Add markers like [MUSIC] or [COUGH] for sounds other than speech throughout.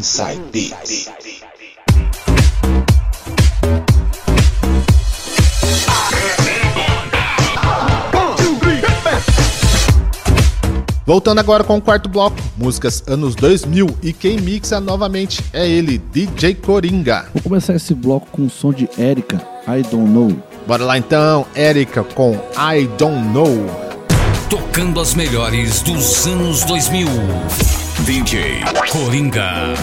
Inside Beats. Voltando agora com o quarto bloco, músicas anos 2000 e quem mixa novamente é ele, DJ Coringa. Vou começar esse bloco com o som de Erika, I Don't Know. Bora lá então, Erika com I Don't Know. Tocando as melhores dos anos 2000. DJ Coringa.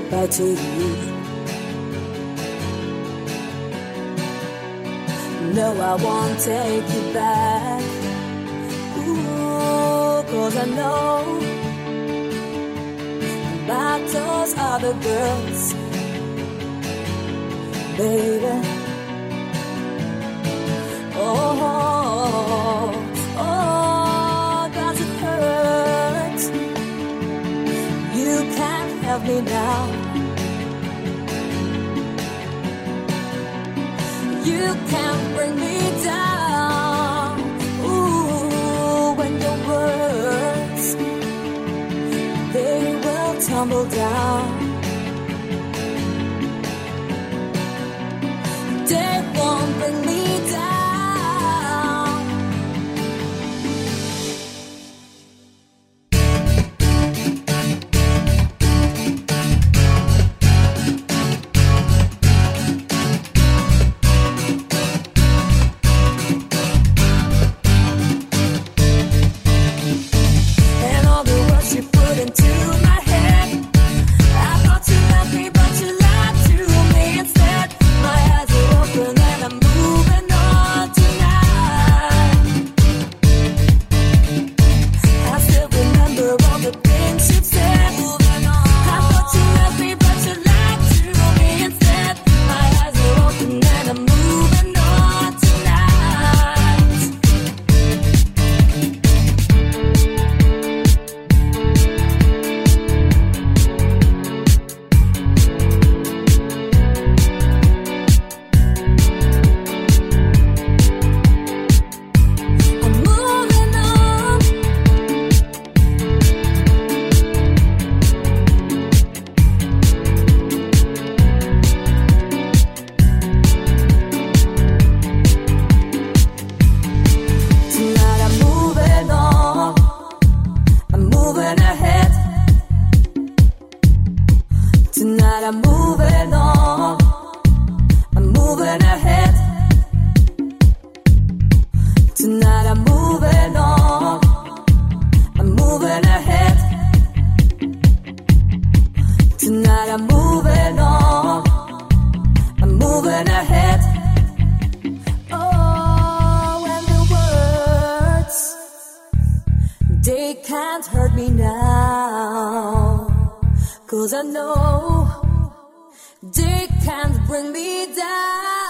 goodbye to you. No, I won't take you back. Ooh, cause I know about those other girls, baby. Oh. love me now. You can't bring me down. Ooh, when your words they will tumble down. I'm moving on. I'm moving ahead. Oh, and the words, they can't hurt me now. Cause I know they can't bring me down.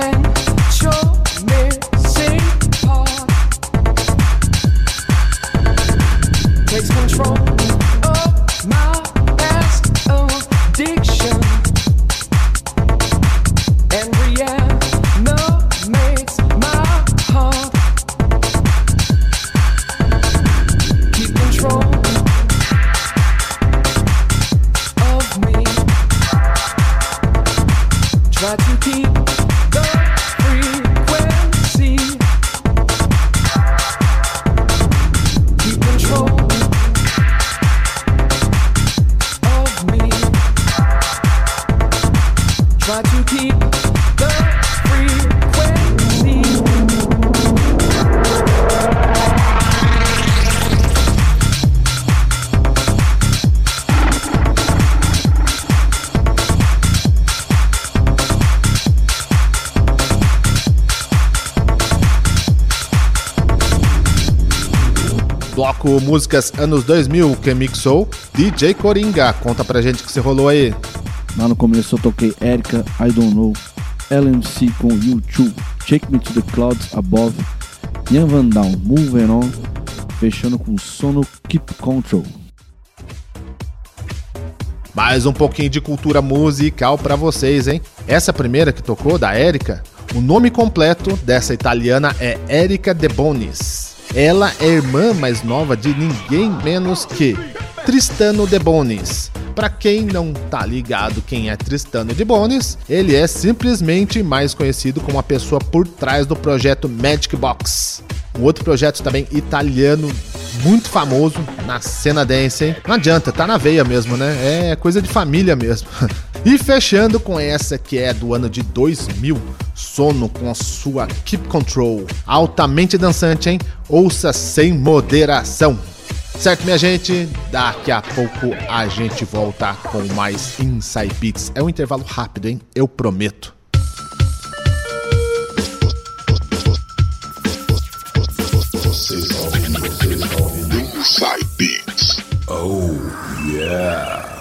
turn Bloco Músicas Anos 2000, que mixou DJ Coringa. Conta pra gente o que você rolou aí. Lá no começo eu toquei Erika, I Don't Know, LMC com U2, Take Me to the Clouds Above, Ian Van Down, Moving On, fechando com Sono Keep Control. Mais um pouquinho de cultura musical pra vocês, hein? Essa primeira que tocou, da Erika, o nome completo dessa italiana é Erika De Bonis. Ela é irmã mais nova de ninguém menos que Tristano De Bonis. Pra quem não tá ligado quem é Tristano De Bonis, ele é simplesmente mais conhecido como a pessoa por trás do projeto Magic Box. Um outro projeto também italiano muito famoso na cena dance, hein? Não adianta, tá na veia mesmo, né? É coisa de família mesmo. [LAUGHS] E fechando com essa que é do ano de 2000, Sono com a sua Keep Control. Altamente dançante, hein? Ouça sem moderação. Certo, minha gente? Daqui a pouco a gente volta com mais Inside Beats. É um intervalo rápido, hein? Eu prometo. Inside Beats. Oh, yeah.